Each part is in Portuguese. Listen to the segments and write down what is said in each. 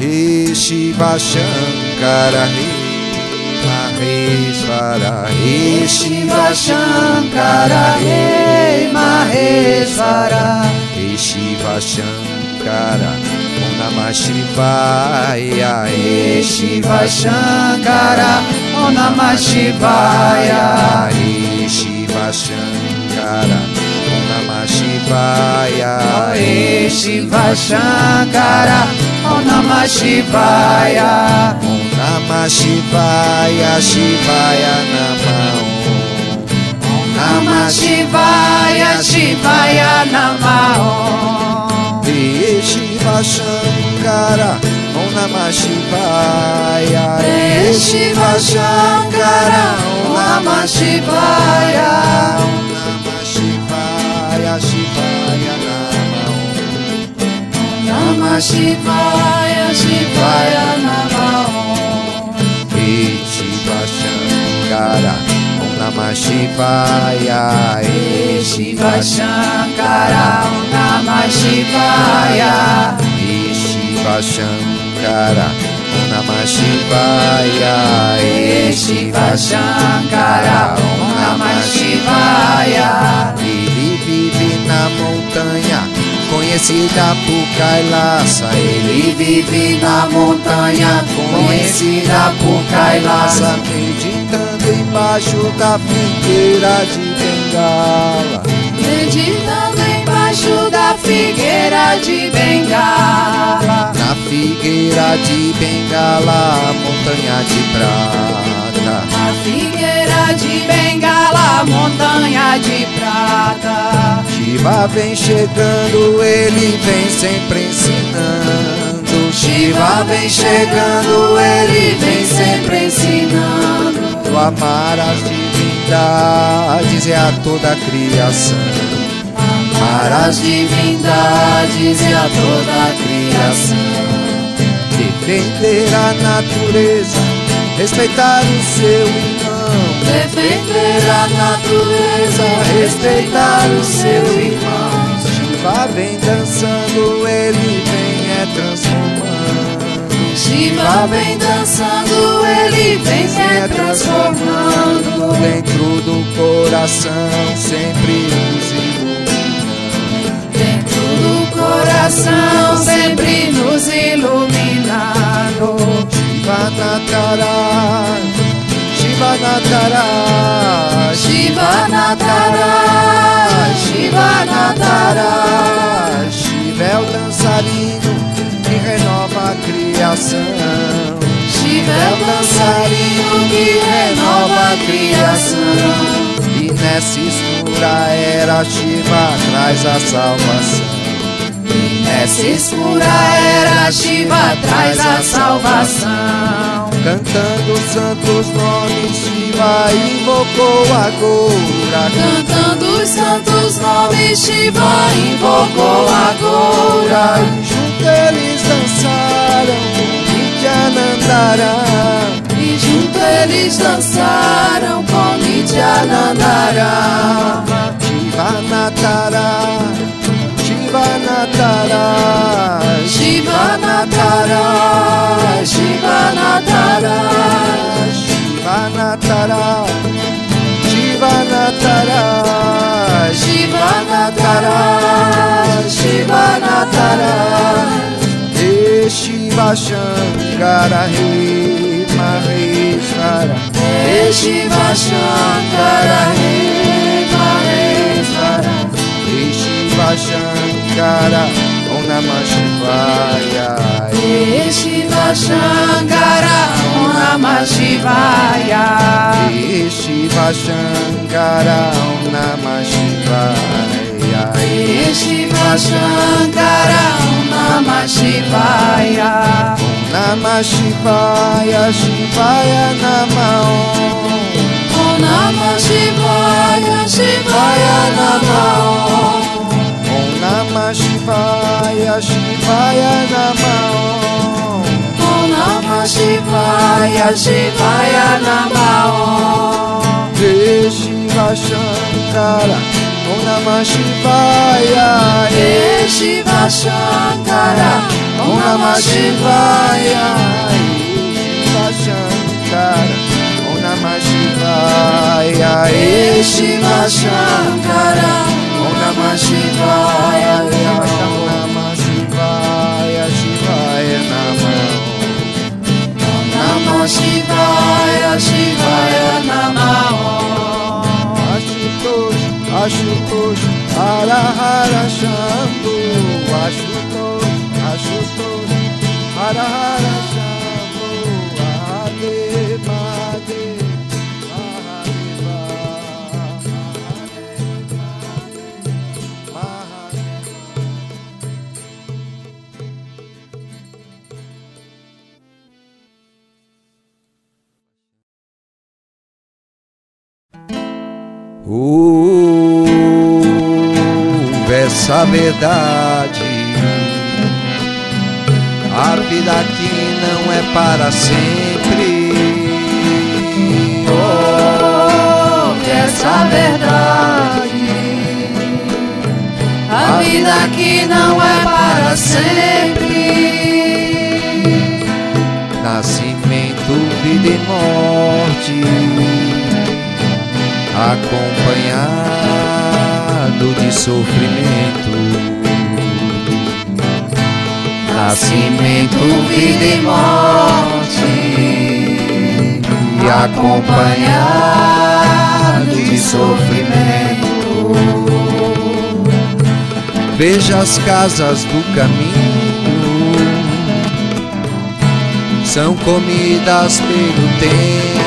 He Shiva Shankara He Maheshwara He Shiva Shankara He Maheshwara. He Shiva Shankara Om Namah Shivaya He Shiva Shankara Om Namah Shivaya. He Shiva Shankara Namah Shivaya. He Shiva Shankara Om Namah Shivaya Om Namah Shivaya Shivaya Namah Om Namah Shivaya Shivaya Namah He Shiva Shankara Om Namah Shivaya Shiva Shankara Om Namah Shivaya Namah Shivaya Shivaya Namah He Shiva Shankara Om Namah Shivaya. He Shiva Shankara Om Namah Shivaya. He Shiva Shankara Om Shivaya. Shiva Shankara Om Shivaya. Vive na montanha conhecida por Kailasa Ele vive na montanha conhecida por Kailasa Meditando embaixo da figueira de Bengala. Meditando embaixo da figueira de Bengala. Na figueira de Bengala, montanha de prata De Bengala, montanha de prata. Shiva vem chegando, ele vem sempre ensinando. Shiva vem chegando, ele vem sempre ensinando. Tu amar as divindades e a toda a criação. Amar as divindades e a toda a criação. Defender a natureza, respeitar o seu Defender a natureza, respeitar o seu irmão Shiva vem dançando, ele vem é transformando. Shiva vem dançando, ele vem se transformando. Dentro do coração sempre nos iluminando Dentro do coração, sempre nos iluminando Shiva Natara, Shiva Natara, Shiva Natara, Shiva é o dançarino que renova a criação. Shiva é o dançarino que renova a criação E nessa escura era Shiva traz a salvação. Nessa escura era Shiva traz a salvação Cantando os santos nomes, Shiva invocou agora. Cantando os santos nomes Shiva invocou agora Junto eles dançaram, Nityanandara. E junto eles dançaram com Nityanandara Shiva Natara, Shiva Natara, Shiva Natara, Shiva Natara Shiva Natara, Shiva He Shankara, He Maheshwara, He Shiva Shankara, He Maheshwara. He Shiva Shankara, Namah Shivaya. Shiva Shankara, Om Namah Shivaya He Shiva Shankara, Om Namah Shivaya. He Shiva Shankara, Om Namah Shivaya Om Namah Shivaya, Shivaya Namah Om. Om Namah Shivaya, Shivaya Namah Om Namah Shivaya, Shivaya Namah Om. Namah Shivaya, Shivaya Namah He Shiva Om Namah Shivaya. He Shiva Shankara, Om Namah Shivaya Shiva Shankara Om Namah Shivaya Shiva Shankara Om Namah Shivaya Shivaya Shivaya Namah Ashutosh Ashutosh Hara Hara Shambhu Ashutosh Ashutosh Hara Hara Ouve essa verdade. A vida aqui não é para sempre. Ouve essa verdade. A vida aqui não é para sempre. Nascimento, vida e morte, acompanhado de sofrimento. Nascimento, vida e morte, e acompanhado de sofrimento. Veja as casas do caminho são comidas pelo tempo.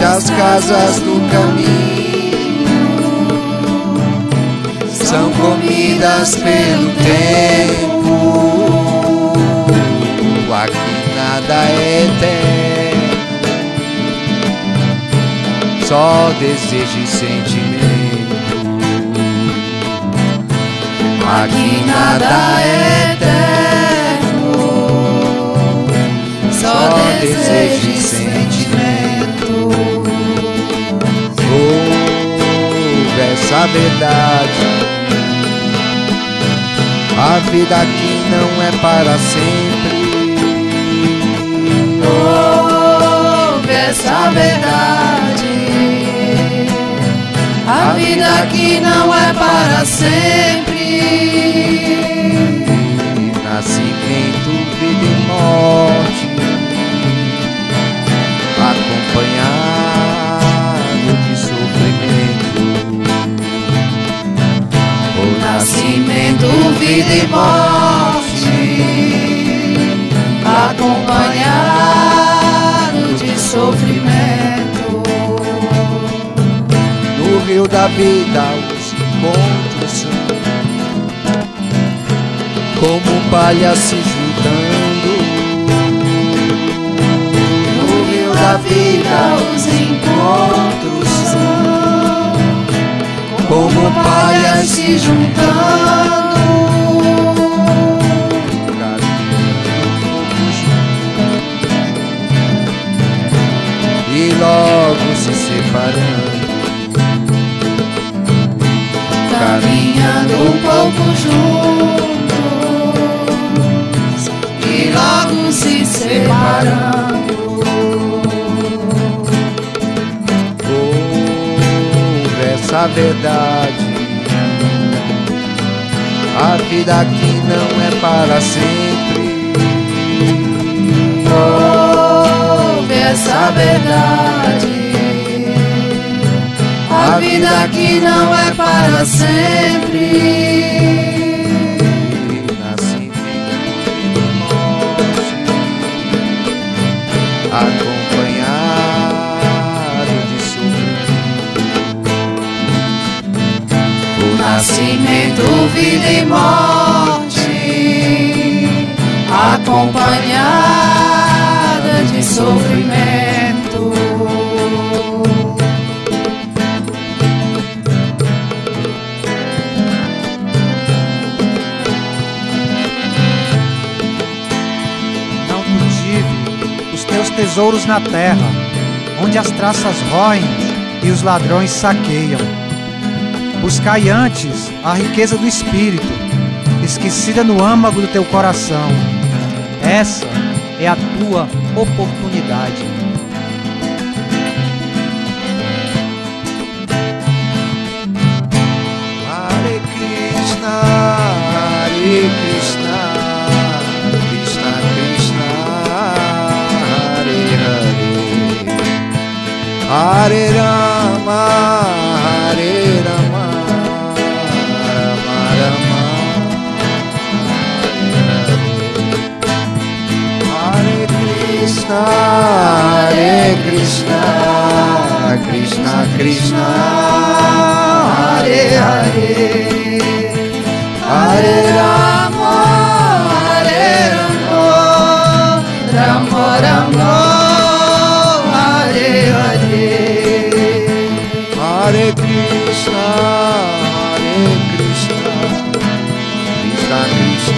As casas do caminho, são comidas pelo tempo. Aqui nada é eterno, só desejo e sentimento. Aqui nada é eterno, só desejo e Essa verdade. A vida aqui não é para sempre. Ouve essa verdade. A vida aqui não é para sempre. Nascimento, vida e morte, acompanhado Nascimento, vida e morte, acompanhado de sofrimento. No rio da vida os encontros como palha se juntando. No rio da vida os encontros Como palhas se juntando. E logo se separando caminhando um pouco juntos e logo se separando. Essa verdade A vida aqui não é para sempre Ouve essa verdade. A vida aqui não é para sempre. Nascimento e morte Nascimento, vida e morte, acompanhada de sofrimento. Não cultive os teus tesouros na terra, onde as traças roem e os ladrões saqueiam. Buscai antes a riqueza do espírito, esquecida no âmago do teu coração. Essa é a tua oportunidade. Hare Krishna, Hare Krishna, Hare Rama, Αρε ρε Κρίστα, Κρίστα, Κρίστα, αρε, αρε, αρε, Ραμό, αρε, Ραμό, Ραμό, Ραμό, αρε, αρε, αρε, Κρίστα, αρε, Κρίστα, Κρίστα, Κρίστα,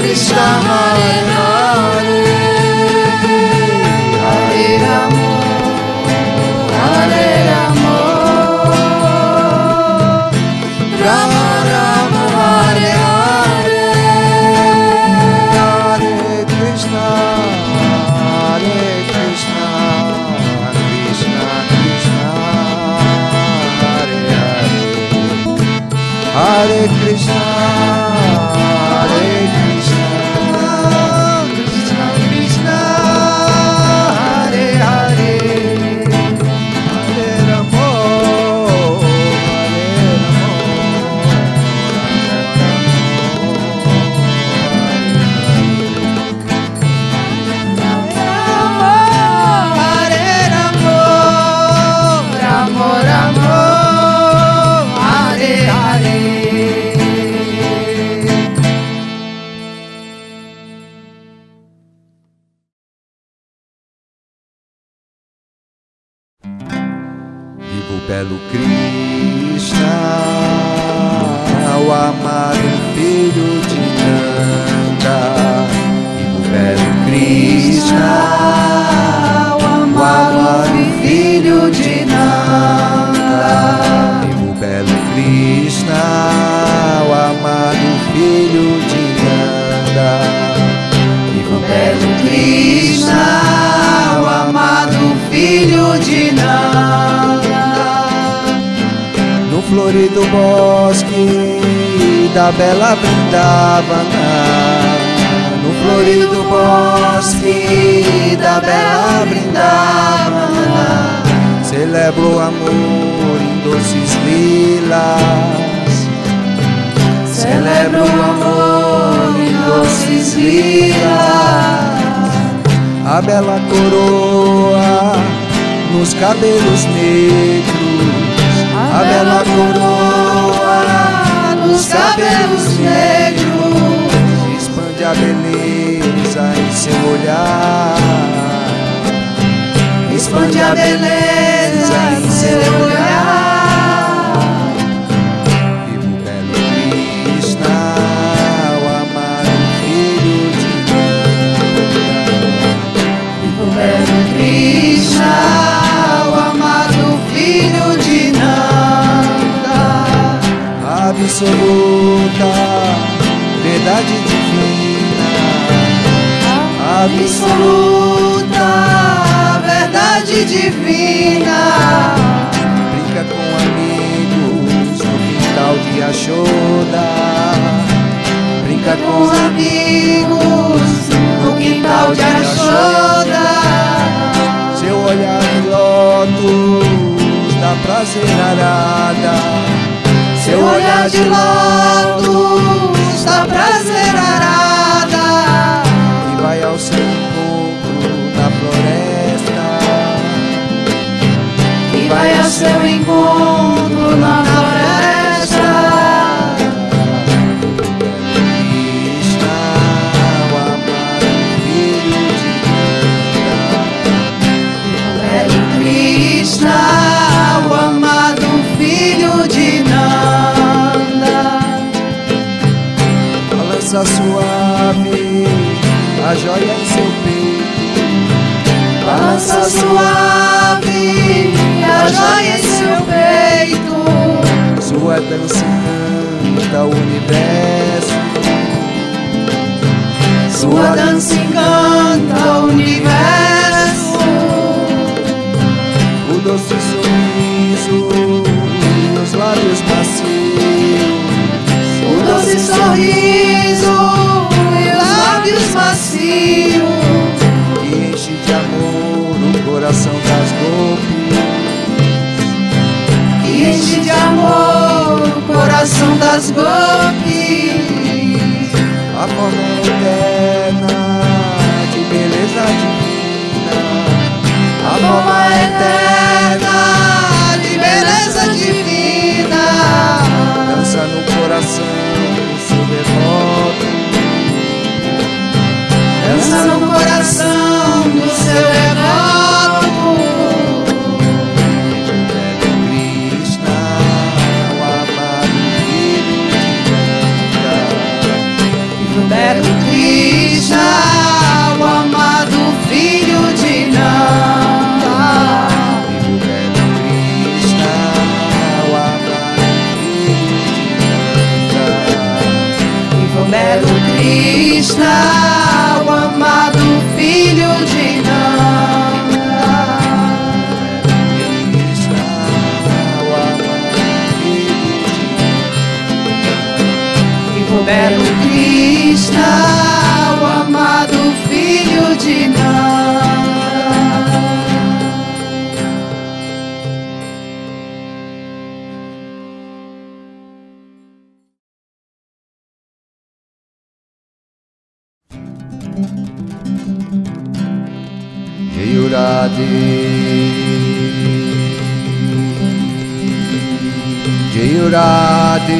Krishna Krishna, Hare Hare, O amor em doces lilas. A bela coroa nos cabelos negros. A bela coroa nos cabelos negros. Expande a beleza em seu olhar. Expande a beleza em seu olhar. deixar o amado filho de Nanda, absoluta verdade divina, absoluta verdade divina. Brinca com amigos no quintal de Achoda, brinca com amigos no quintal de Achoda olhar de lótus dá prazer arada. Seu olhar de lótus dá prazer arada. E vai ao seu encontro na floresta. E vai ao seu encontro na floresta. Krishna, o amado filho de Nanda. Balança suave a joia em seu peito. Balança suave a joia em seu peito. Sua dança encanta o universo. Sua dança encanta e os lábios macios. O doce sorriso e os lábios macios. Que enche de amor o coração das golpes. Que enche de amor o coração das golpes. A forma eterna de beleza divina. A forma eterna Coração seu devoto. Dança no coração do seu devoto. Krishna, o amado filho de Nanda. Krishna, o amado filho de Viva o belo Krishna, o amado filho de Nanda. Jayurade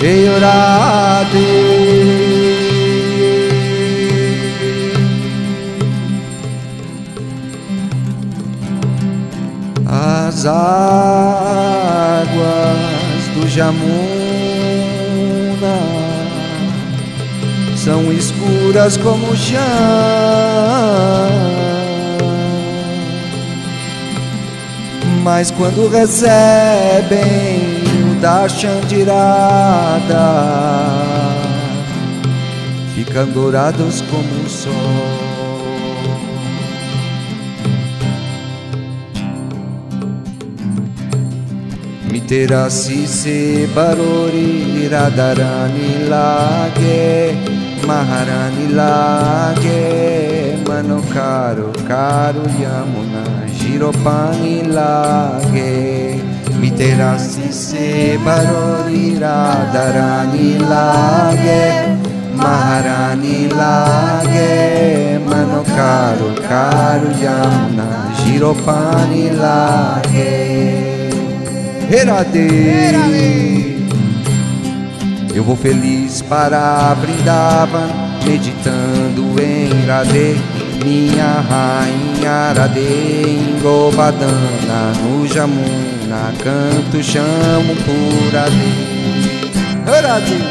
Jayurade As águas do Jamuna são escuras como chão. Mas quando recebem o darshan de Irada, ficam dourados como o sol. Miterasi se barori Radharani lage Maharani lage Mano caro caro Yamuna Giropani lage Miterasi se barori Radharani lage Maharani lage Mano caro caro Yamuna Giropani lage Herade. Eu vou feliz para Vrindavan, meditando em Radhe, minha rainha Radhe, em Govardhana, no Jamuna, canto, chamo por Radhe. Radhe.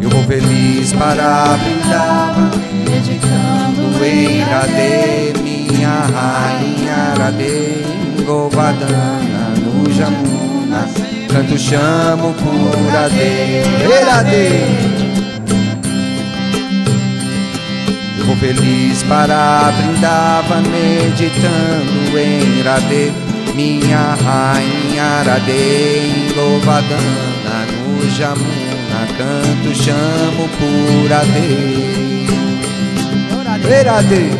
Eu vou feliz para Vrindavan, meditando em Radhe, minha rainha Radhe, em Govardhana, no Jamuna, canto, chamo por Radhe, Radhe. Feliz para Vrindavan, meditando em Radhe, minha rainha Radhe, em Govardhana, no Jamuna, canto, chamo por Radhe. Verade.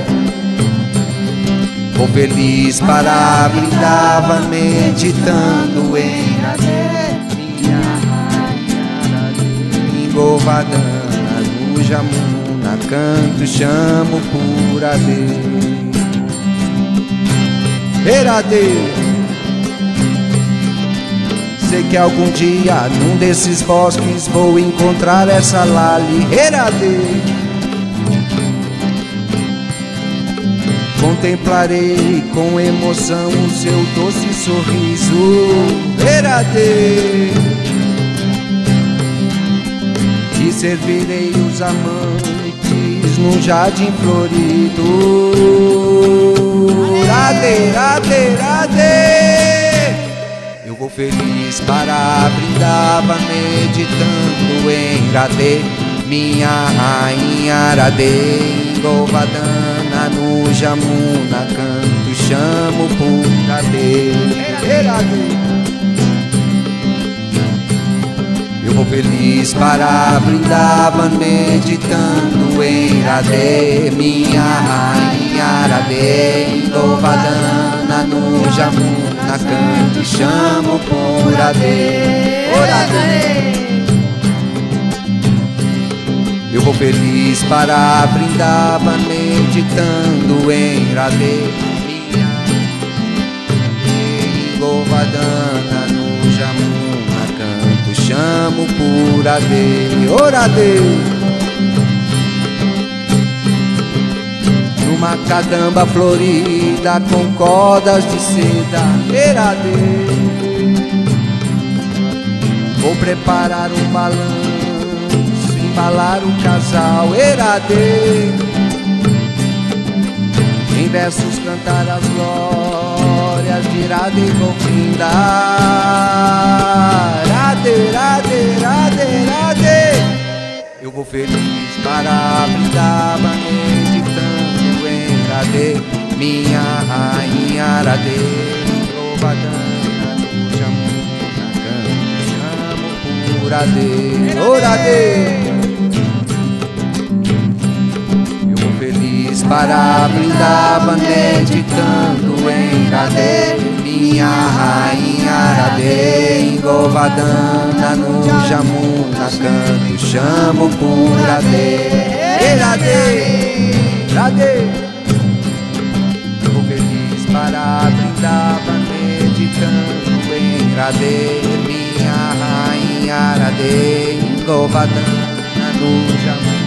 Vou feliz para brindava meditando em minha rainha Govardhana no Jamuna canto chamo por Ade Herade Sei que algum dia num desses bosques vou encontrar essa Lali. Herade Contemplarei com emoção o seu doce sorriso. Herade E servirei os amantes num jardim florido. Rade, rade, rade Eu vou feliz para Brindava meditando em Rade Minha rainha Rade Govardhana no Jamuna canto chamo por Rade Eu vou feliz para Brindavan meditando em Radhe Minha rainha Radhe Govardhana no Jamuna canto chamo por Radhe oh, Radhe eu vou feliz para Brindavan meditando em Radhe Minha Govardhana no Jamuna chamo por Radhe Orade Numa cadamba florida com cordas de seda Erade Vou preparar um balanço embalar o casal Erade Em versos cantar as glórias de Irade e eu vou feliz para brindar, tanto em Ade, minha rainha Ade, louvadana, te na te chamo por Ade, por Ade. Orade para Brindavan meditando em Radhe Minha rainha Radhe Em Govardhana no Jamuna canto chamo por Radhe Radhe Radhe Vou feliz para Brindavan meditando em Radhe Minha rainha Radhe Em Govardhana no Jamuna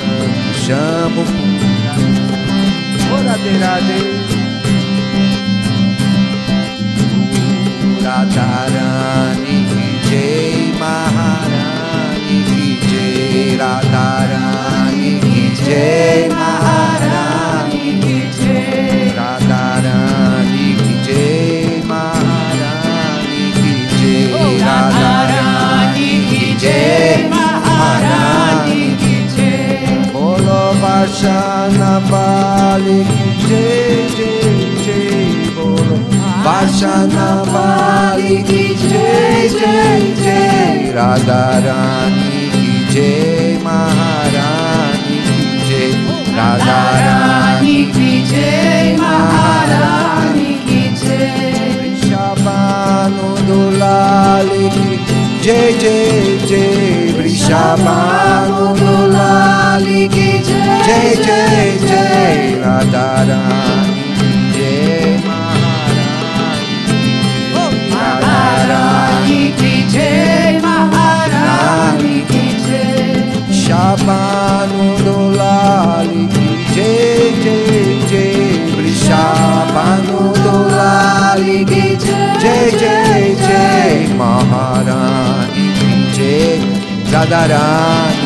canto chamo por Radhe Radhe Radharani ki jai Maharani ki jai Radharani ki jai Maharani ki jai. Radharani ki jai Maharani ki jai oh, Radharani ki jai Maharani আশা না পালি যে যে যে বলো। আশা না পালি কি যে যে যে রাধা রানী কি যে, মহারানী কি যে, রাধা রানী কি যে, মহারানী কি যে। বৃষভানু দুলালি কি যে যে যে महारानी जय महारानी की जय महारानी की जय शाबानु दोलाली की जय जय जय वृषाबानु दोलाली की जय जय जय महारानी की जय राधा Rani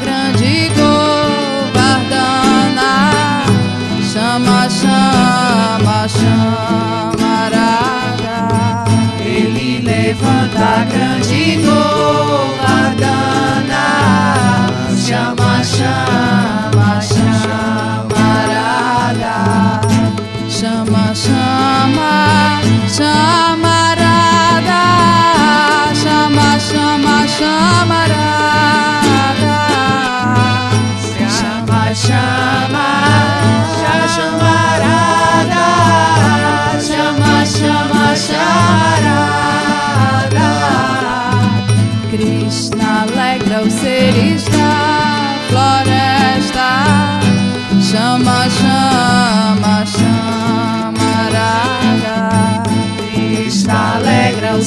grande govardana. Chama, chama, chamarada. Ele levanta a grande govardana. Chama, chama, chama.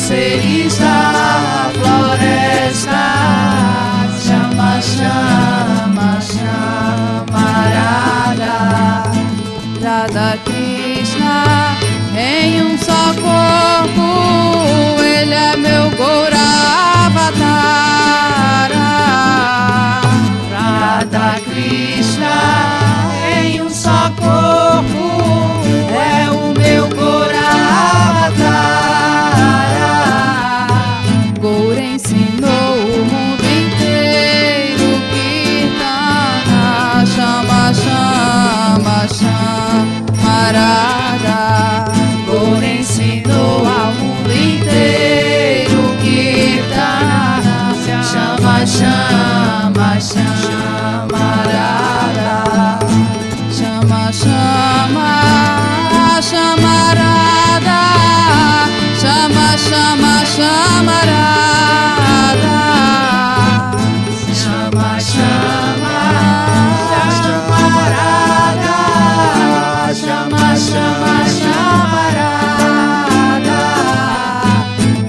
seria. Chamarada. Chama, chama, chamarada. Chama, chama, chamarada.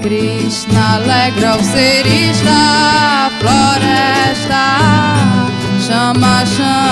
Krishna alegra os seres da floresta. Chama, chama.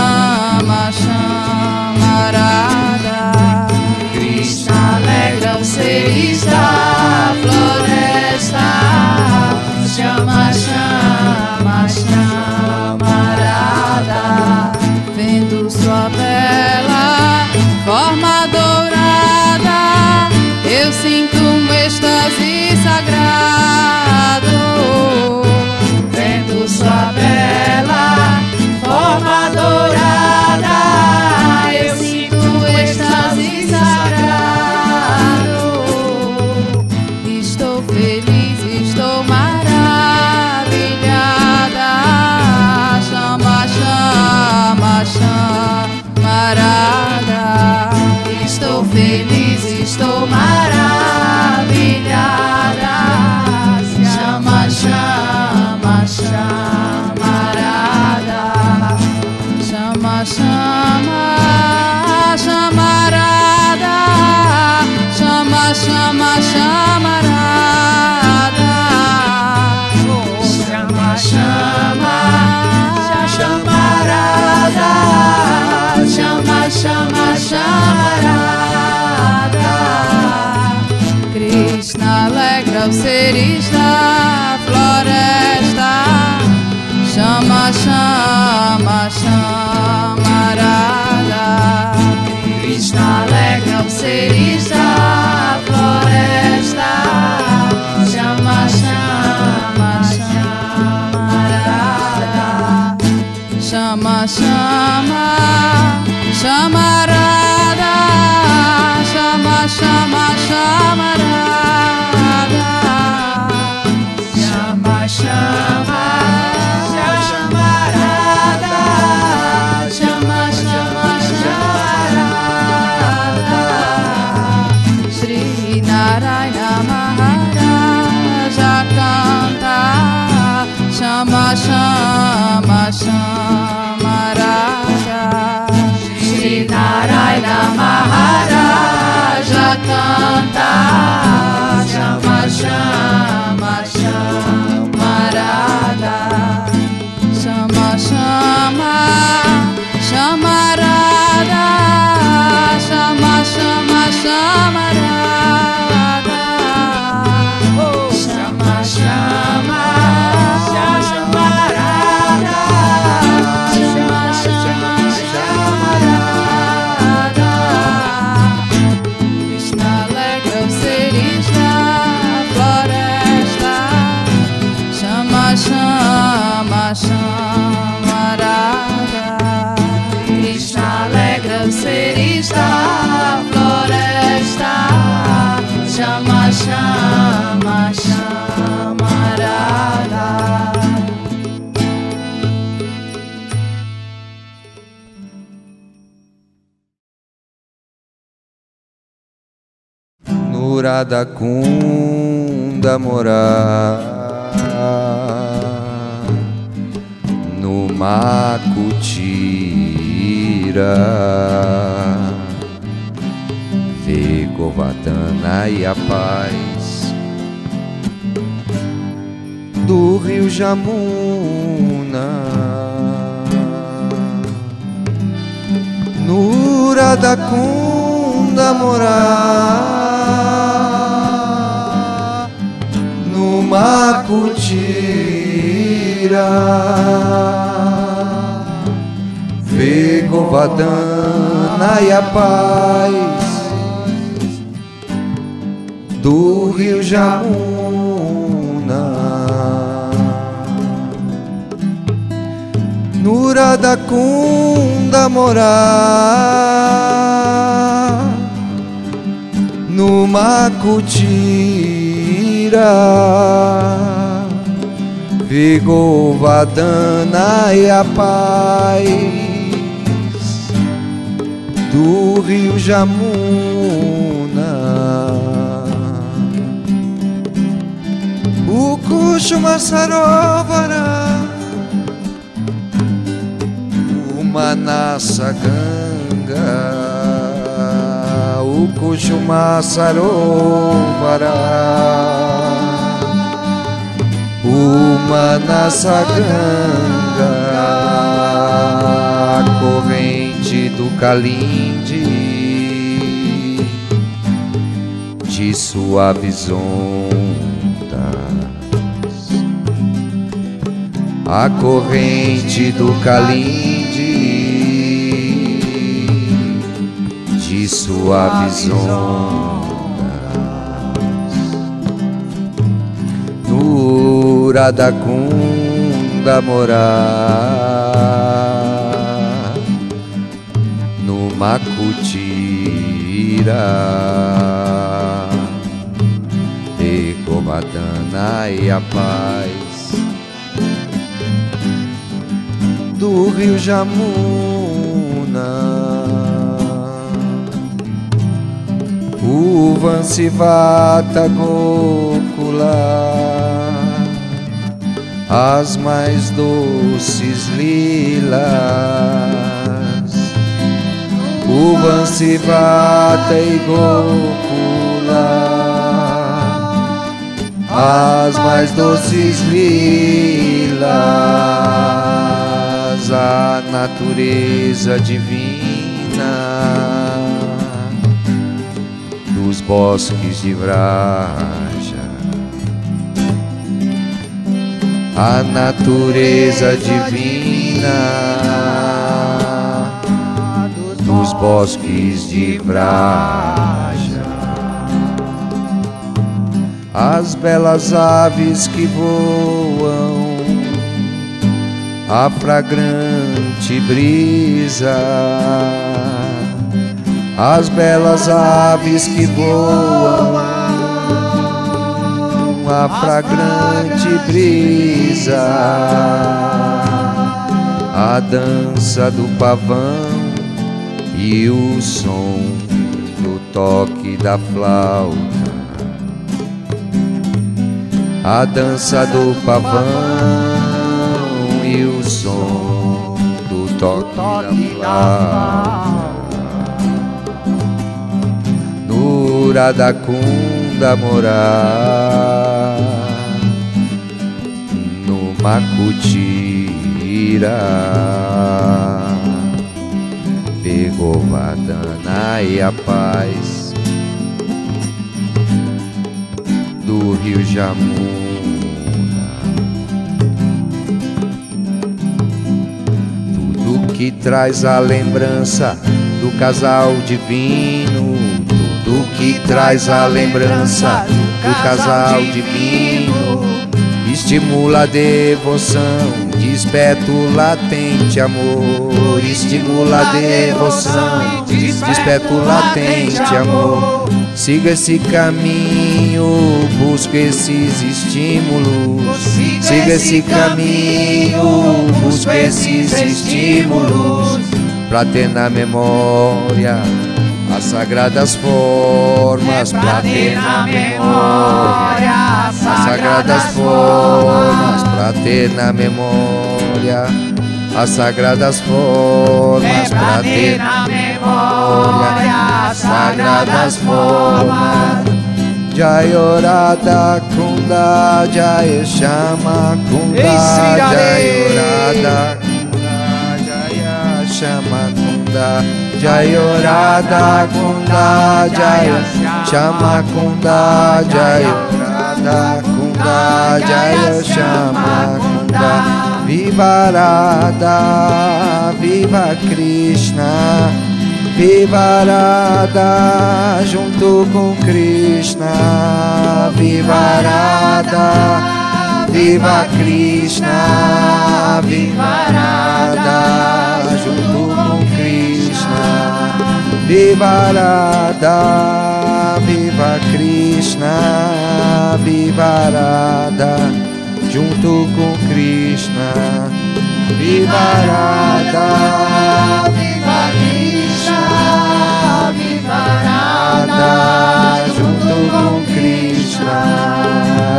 cada cunda morar no Macutira. Vê Govatana e a paz do rio Jamuna. Nura da Cunda no Macutira, vê Govardhana e a paz do rio Jamuna. Nura da Cunda morar no Macutira, Vigovadana e a paz do rio Jamuna. O Kushma Sarovara o Manassa Sarovara. O Manassa Ganga corrente do Kalindi. De suaves ondas a corrente do Kalindi suaves ondas no Uradacunda morar no Macutira Ecomadana e a paz do rio Jamuna o Vansivata Gokula as mais doces lilas. O Vansivata e Gokula as mais doces lilas. A natureza divina dos bosques de Vraja, a natureza divina dos bosques de Vraja, as belas aves que voam a fragrante brisa, as belas aves que voam, a fragrante brisa, a dança do pavão e o som do toque da flauta. A dança do pavão e o som do toque da flauta no Uradacunda morar. No Macutira pegou Vadana e a paz. Do Rio Jamuna. Que traz a lembrança do casal divino, tudo traz a lembrança do casal divino, estimula a devoção, desperta o latente amor, estimula a devoção, desperta o latente amor. Siga esse caminho, busca esses estímulos. Siga esse caminho, busca esses estímulos. Pra ter na memória as sagradas formas. Pra ter na memória as sagradas formas. Pra ter na memória as sagradas formas. Pra ter na memória as sagradas formas Jayorada Kunda Jaya Shama Kunda Jayorada Kunda Jaya Shama Kunda Jayorada Kunda Jaya Shama Kunda Jayorada Kunda Jaya Shama Kunda. Viva Radha Viva Krishna Viva Radha junto com Krishna. Viva Radha Viva Krishna Viva Radha junto com Viva Radha Viva Krishna Viva Radha junto com Krishna. Viva Radha Viva Krishna Viva Radha junto com Krishna.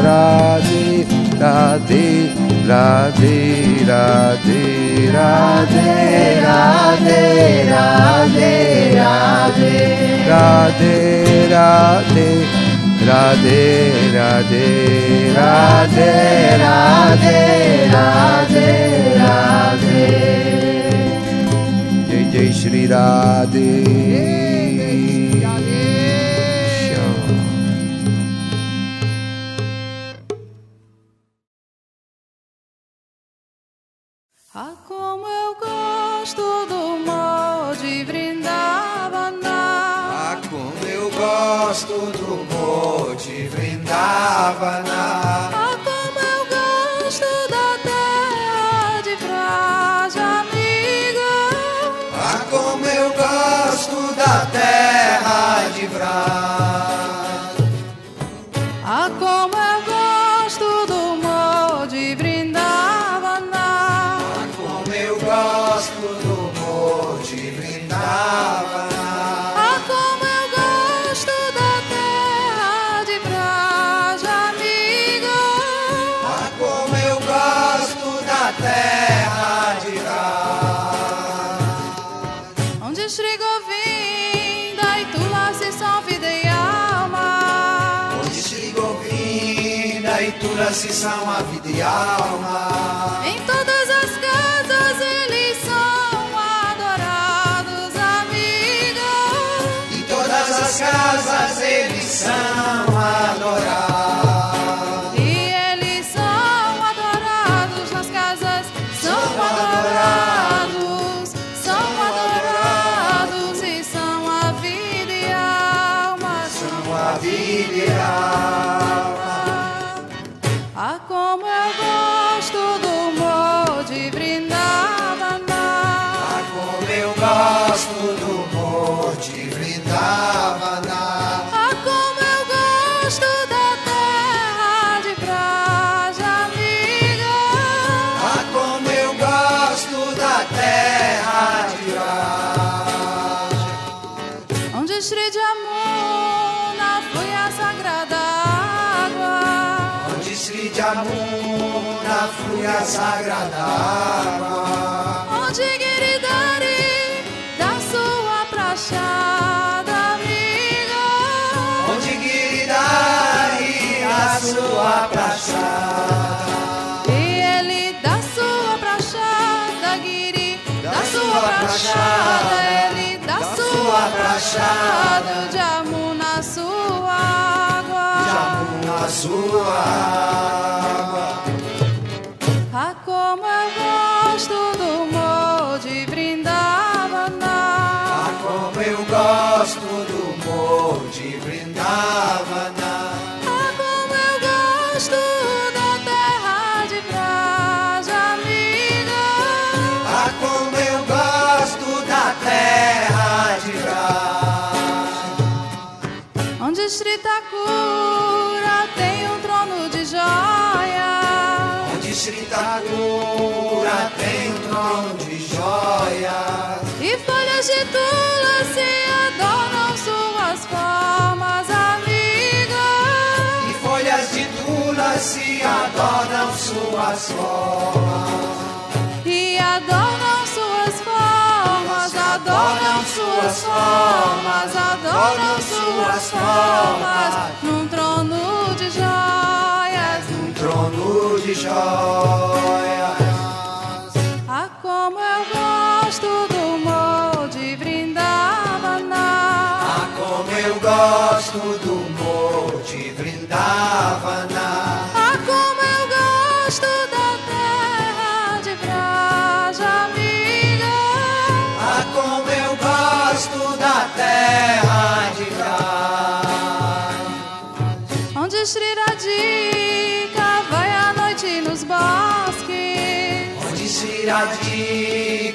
Radhe Radhe Radhe राधे राधे। राधे राधे राधे राधे राधे। राधे राधे राधे राधे। राधे राधे जय जय Shri Radhe Ah, como eu gosto do mal de Vrindavana. Ah, como eu gosto do Monte Vrindavana Ah, esses são a vida e a alma. Jamuna flui a sagrada água Onde Giridhari dá sua prachada, amiga. Onde Giridhari a sua prachada E ele dá sua prachada, Giri, dá sua prachada, ele dá sua prachada, o sua água Ah, como eu gosto do amor de Vrindavana. Ah, como eu gosto do Monte Vrindavana Ah, como eu gosto da terra de Praja, amiga. Ah, como eu gosto da terra de Raja Onde Shri Thakura de joias e folhas de tula se adornam suas formas amigas. E folhas de tula se adornam suas formas. E adornam suas formas, adornam suas formas, adornam suas formas, num trono de joias, num trono de joias. Gosto do molde Vrindavana. Ah, como eu gosto do molde Vrindavana. Ah, como eu gosto da terra de Vrajamila. Ah, como eu gosto da terra de Vraj. Onde Shiradika vai à noite nos bosques. Onde Shiradika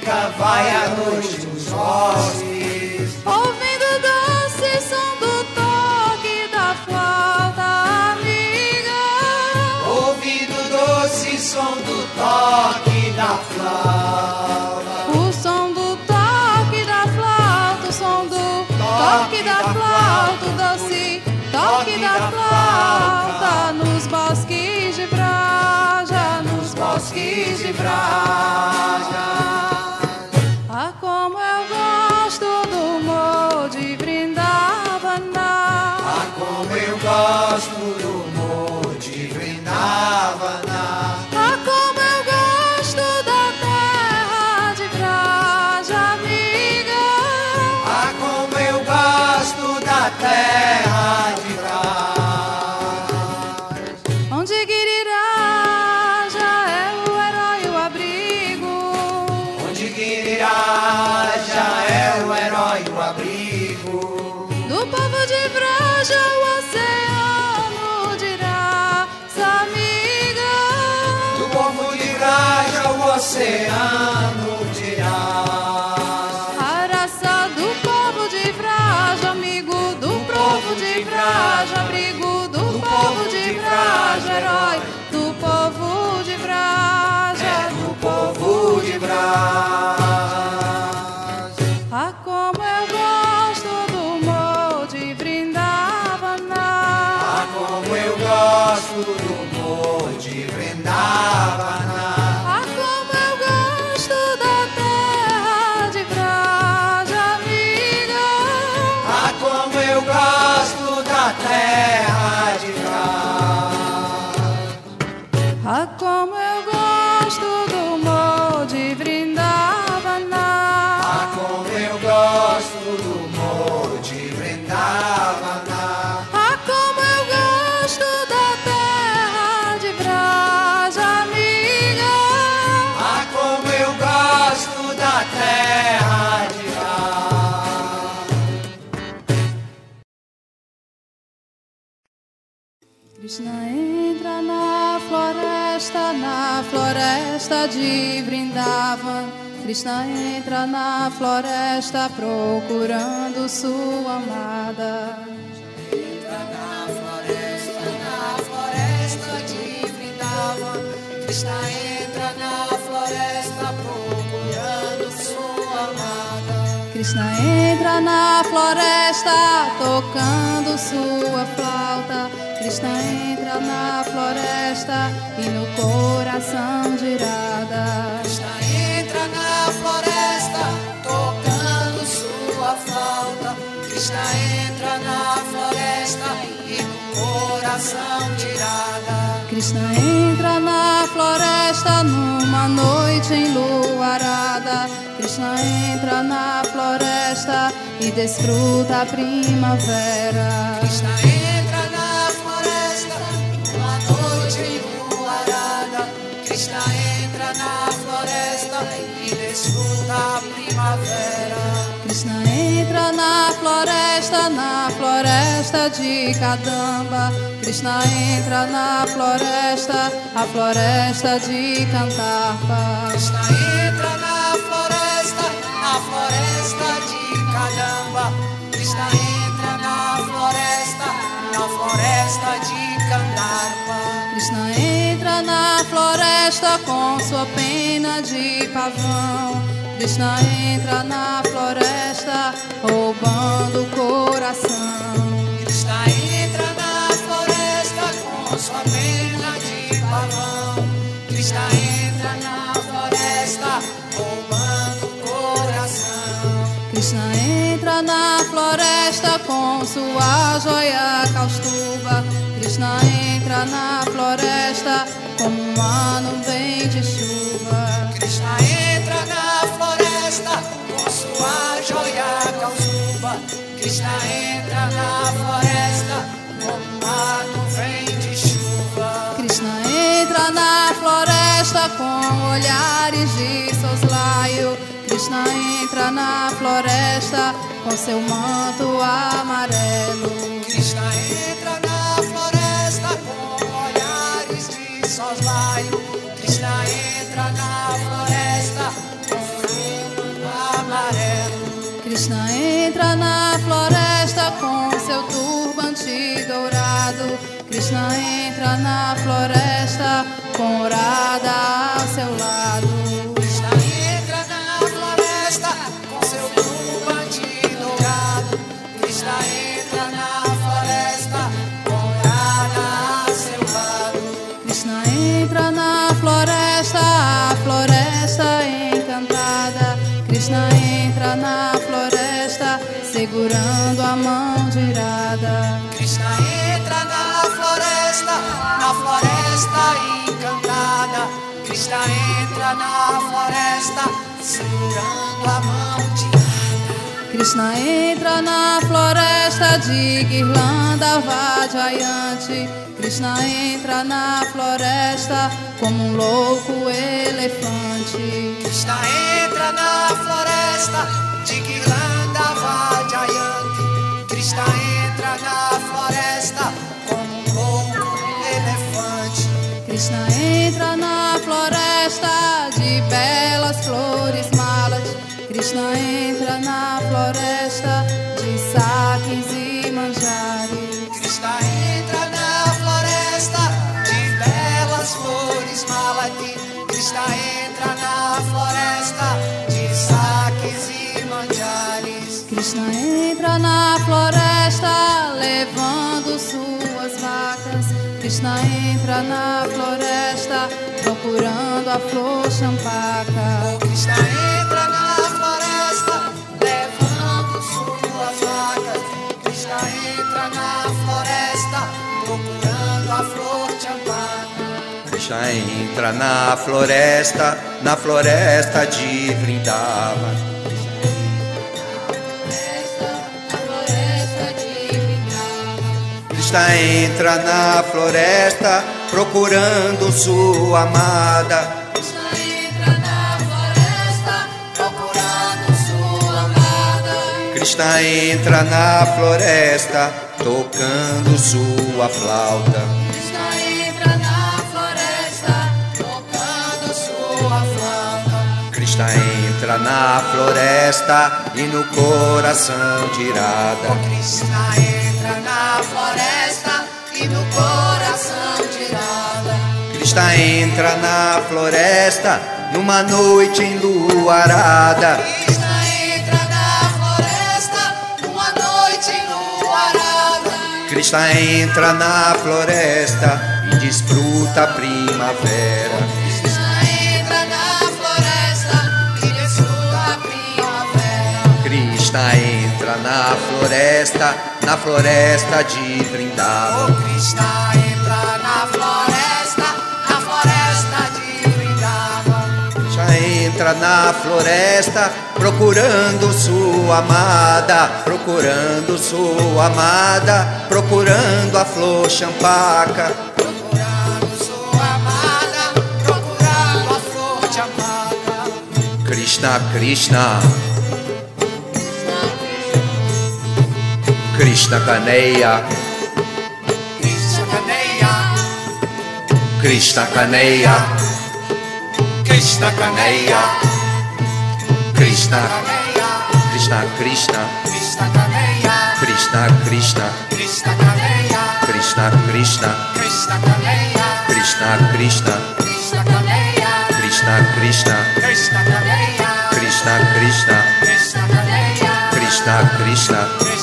Vai à noite nos bosques. Ouvindo o doce som do toque da flauta, amiga. Ouvindo o doce som do toque da flauta. O som do toque da flauta, o som do toque da flauta, o doce toque da flauta nos bosques de nos bosques de Vraja. Oceano dirá. A raça do povo de Vraja, amigo do povo de Vraja, abrigo do povo de Vraja, herói do povo de Vraja. Do povo de Vraj. Ah, como eu gosto na floresta de Vrindavan. Krishna entra na floresta procurando sua amada. Entra na floresta, na floresta de Vrindavan. Krishna entra na floresta procurando sua amada. Krishna entra na floresta tocando sua flauta. Krishna entra na floresta e no coração de Radha. Krishna entra na floresta tocando sua flauta. Krishna entra na floresta e no coração de Radha. Krishna entra na floresta numa noite enluarada. Krishna entra na floresta e desfruta a primavera. Krishna e desfruta a primavera. Krishna entra na floresta, na floresta de Kadamba. Krishna entra na floresta, a floresta de Kantarpa. Krishna entra na floresta, na floresta de Kadamba. Krishna entra na floresta, na floresta de Kandarpa. Krishna entra na floresta com sua pena de pavão. Krishna entra na floresta roubando o coração. Krishna entra na floresta com sua pena de pavão. Krishna entra na floresta roubando o coração. Krishna entra na floresta com sua joia caustuba. Krishna entra na floresta como uma nuvem de chuva. Krishna entra na floresta com sua joia calçuba. Krishna entra na floresta como uma nuvem de chuva. Krishna entra na floresta com olhares de soslaio. Krishna entra na floresta com seu manto amarelo. Krishna entra na de soslaio. Krishna entra na floresta com seu manto amarelo. Krishna entra na floresta com seu turbante dourado. Krishna entra na floresta com orada ao seu lado. Krishna entra na floresta com seu turbante dourado. Krishna entra entra na floresta, a floresta encantada. Krishna entra na floresta, segurando a mão de irada. Krishna entra na floresta, na floresta encantada. Krishna entra na floresta, segurando a mão de. Krishna entra na floresta de guirlanda vadiante. Krishna entra na floresta como um louco elefante. Krishna entra na floresta de guirlanda vadiante. Krishna entra na floresta como um louco elefante. Krishna entra na floresta de belas flores malas. Krishna entra na floresta de saques e manjares. Krishna na floresta de saques e manjares. Krishna entra na floresta levando suas vacas. Krishna entra na floresta procurando a flor champaca. Krishna entra na floresta levando suas vacas. Krishna entra na floresta Krishna entra na floresta, na floresta de Vrindavan. Na floresta de Vrindavan. Krishna entra na floresta procurando sua amada. Krishna entra na floresta procurando sua amada. Krishna entra na floresta tocando sua flauta. Krishna entra na floresta e no coração de Radha. Krishna entra na floresta e no coração de Radha. Krishna entra na floresta numa noite enluarada. Krishna entra na floresta uma noite enluarada. Krishna entra na floresta e desfruta a primavera. Krishna entra na floresta, na floresta de Vrindavan. O Krishna entra na floresta, na floresta de Vrindavan. Krishna entra na floresta procurando sua amada, procurando sua amada, procurando a flor champaca. Procurando sua Krishna Kaneya, Krishna Kaneya, Krishna Kaneya, Krishna Kaneya, Krishna, Krishna, Krishna, Krishna Kaneya, Krishna, Krishna, Krishna Kaneya, Krishna, Krishna, Krishna Kaneya, Krishna, Krishna, Krishna Kaneya, Krishna, Krishna, Krishna Kaneya, Krishna, Krishna, Krishna Kaneya, Krishna, Krishna,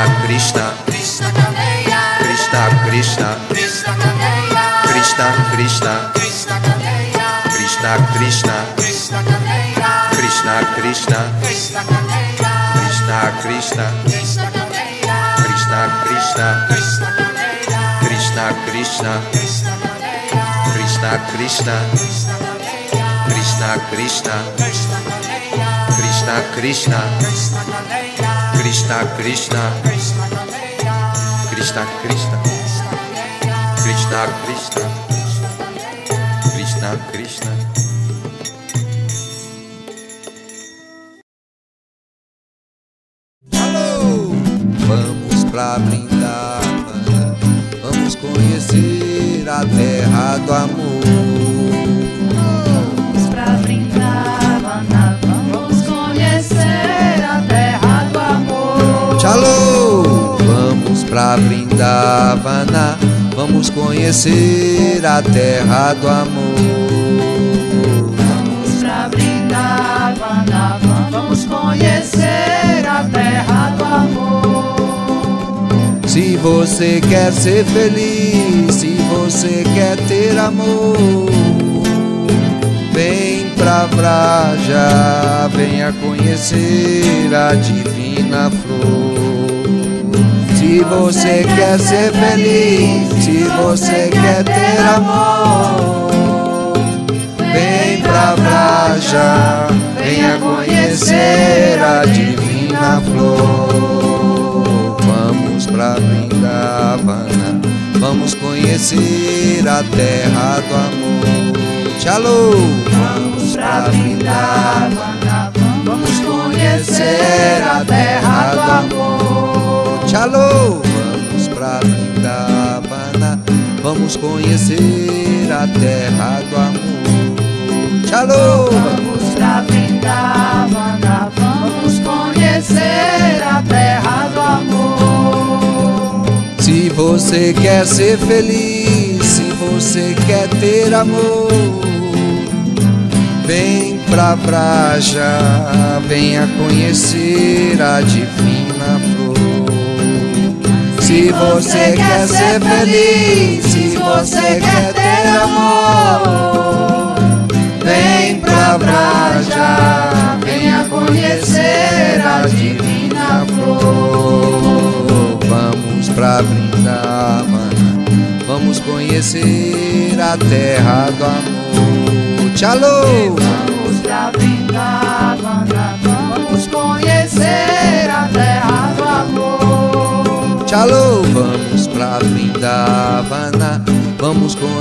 Krishna, Krishna, Krishna Kaneya, Krishna, Krishna, Krishna Kaneya, Krishna, Krishna, Krishna Kaneya, Krishna, Krishna, Krishna Kaneya, Krishna, Krishna, Krishna Kaneya, Krishna, Krishna, Krishna Kaneya, Krishna, Krishna, Krishna Kaneya, Krishna, Krishna, Krishna Kaneya, Krishna, Krishna, Krishna Kaneya, Krishna, Krishna, Krishna Kaneya, Krishna, Krishna, Krishna Kaneya, Krishna, Krishna, Krishna Kanhaiya, Krishna, Krishna, Krishna, Krishna, Vamos pra Brindavana, vamos conhecer a terra do amor. Vamos pra Vrindavana, vamos conhecer a terra do amor. Se você quer ser feliz, se você quer ter amor, vem pra Vraja, venha conhecer a divina flor. Se você quer ser feliz, se você quer ter amor, vem pra Vraja, venha conhecer a divina flor. Vamos pra Vrindavana, vamos conhecer a terra do amor. Tchalô! Vamos pra Vrindavana, vamos conhecer a terra do amor. Tchalô! Vamos pra Vrindavana, vamos conhecer a terra do amor. Tchalô! Vamos pra Vrindavana, vamos conhecer a terra do amor. Se você quer ser feliz, se você quer ter amor, vem pra Vraja, venha conhecer a divina. Se você quer ser feliz, se você quer ter amor, vem pra Vraja, venha conhecer a divina flor. Vamos pra Vrindavana, vamos conhecer a terra do amor. Tchalô!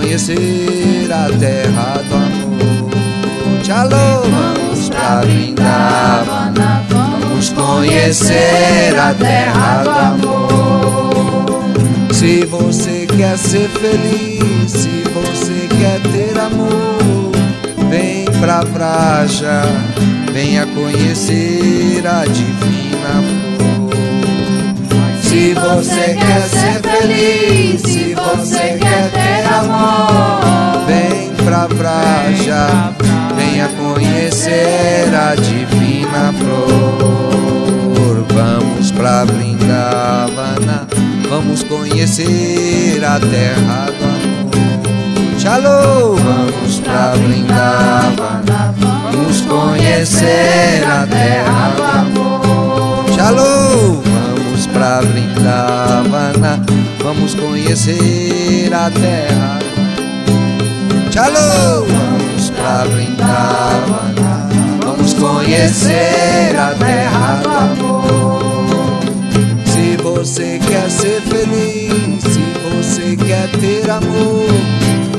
Conhecer a terra do amor. Tchalô! Vamos pra Vrindavana, vamos conhecer a terra do amor. Se você quer ser feliz, se você quer ter amor, vem pra Vraja, venha conhecer a divina flor. Se você quer ser feliz, se você quer ter amor, vem pra Vraja, venha conhecer a divina flor. Vamos pra Vrindavana, vamos conhecer a terra do amor. Tchalô, vamos pra Vrindavana, vamos conhecer a terra do amor. Tchalô, pra Vrindavana, vamos conhecer a terra. Tchalô, vamos pra Vrindavana, vamos conhecer a terra do amor. Se você quer ser feliz, se você quer ter amor,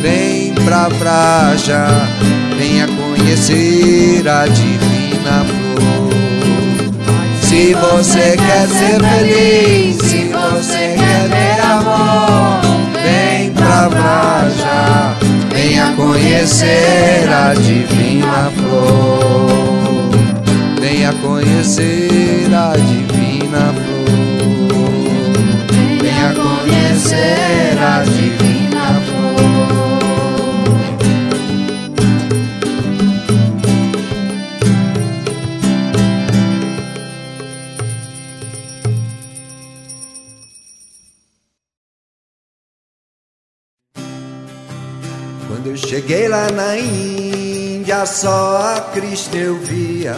vem pra Vraja, venha conhecer a divina flor. Se você quer ser feliz, se você quer ter amor, vem pra Vraja, venha conhecer a divina flor. Venha conhecer a divina flor. Venha conhecer a divina cheguei lá na Índia, só a Cristo eu via.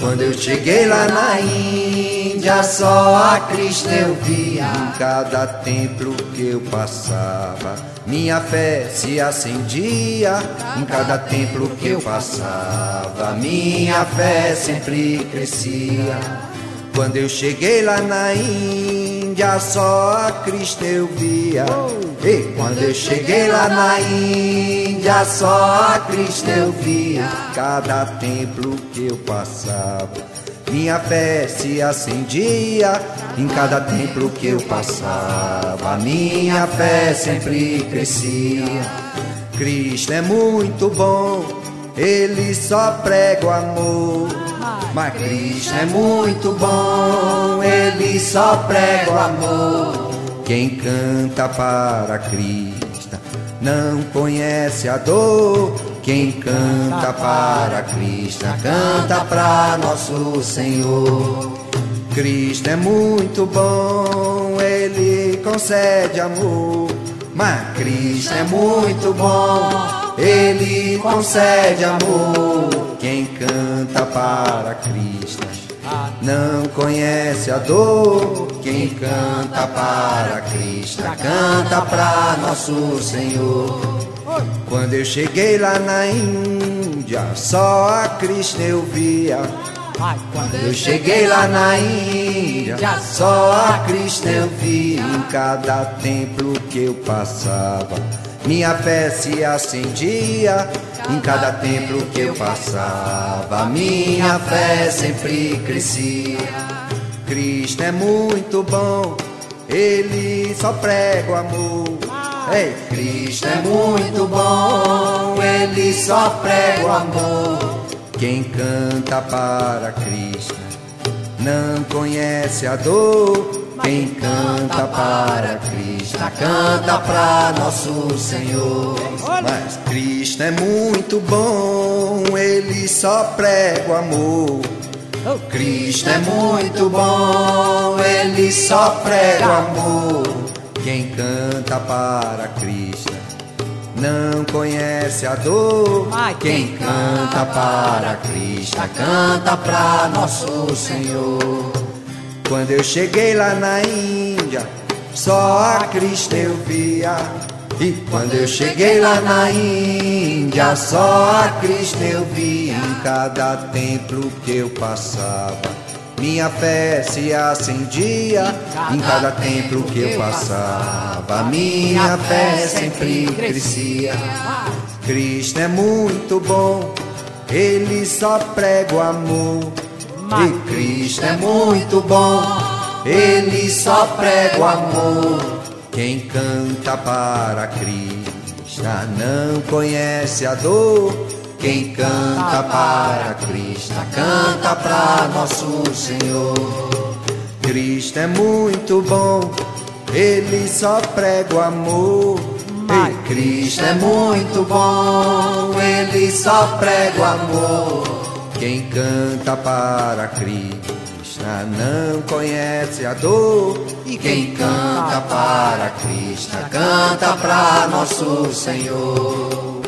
Quando eu cheguei lá na Índia, só a Cristo eu via. Em cada templo que eu passava, minha fé se acendia. Em cada templo que eu passava, minha fé sempre crescia. quando eu cheguei lá na Índia, só a Cristo eu via. E quando eu cheguei lá na Índia, só a Cristo eu via. Cada templo que eu passava, minha fé se acendia. Em cada templo que eu passava, minha fé sempre crescia. Cristo é muito bom, ele só prega o amor. Mas Cristo é muito bom, ele só prega o amor. Quem canta para Cristo não conhece a dor. Quem canta para Cristo canta para nosso Senhor. Cristo é muito bom, ele concede amor. Mas Cristo é muito bom, ele concede amor. Quem canta para Cristo não conhece a dor. Quem canta para Cristo canta para nosso Senhor. Quando eu cheguei lá na Índia, só a Cristo eu via. Quando eu cheguei lá na Índia, só a Cristo eu vi em cada templo que eu passava. Minha fé se acendia em cada templo que eu passava. Minha fé sempre crescia. Cristo é muito bom, ele só prega o amor. Ei, Cristo é muito bom, ele só prega o amor. Quem canta para Cristo não conhece a dor. Quem canta para Cristo canta para nosso Senhor. Mas Cristo é muito bom, ele só prega o amor. Cristo é muito bom, ele só prega o amor. Quem canta para Cristo não conhece a dor. Quem canta para Cristo canta para nosso Senhor. Quando eu cheguei lá na Índia, só a Cristo eu via. E quando eu cheguei lá na Índia, só a Cristo eu via. Em cada templo que eu passava, minha fé se acendia. Em cada templo que eu passava, minha fé sempre crescia. Cristo é muito bom, ele só prega o amor. E Cristo é muito bom, ele só prega o amor. Quem canta para Cristo não conhece a dor. Quem canta para Cristo canta para nosso Senhor. Cristo é muito bom, ele só prega o amor. E Cristo é muito bom, ele só prega o amor. Quem canta para Cristo não conhece a dor. E quem canta para Cristo canta para nosso Senhor.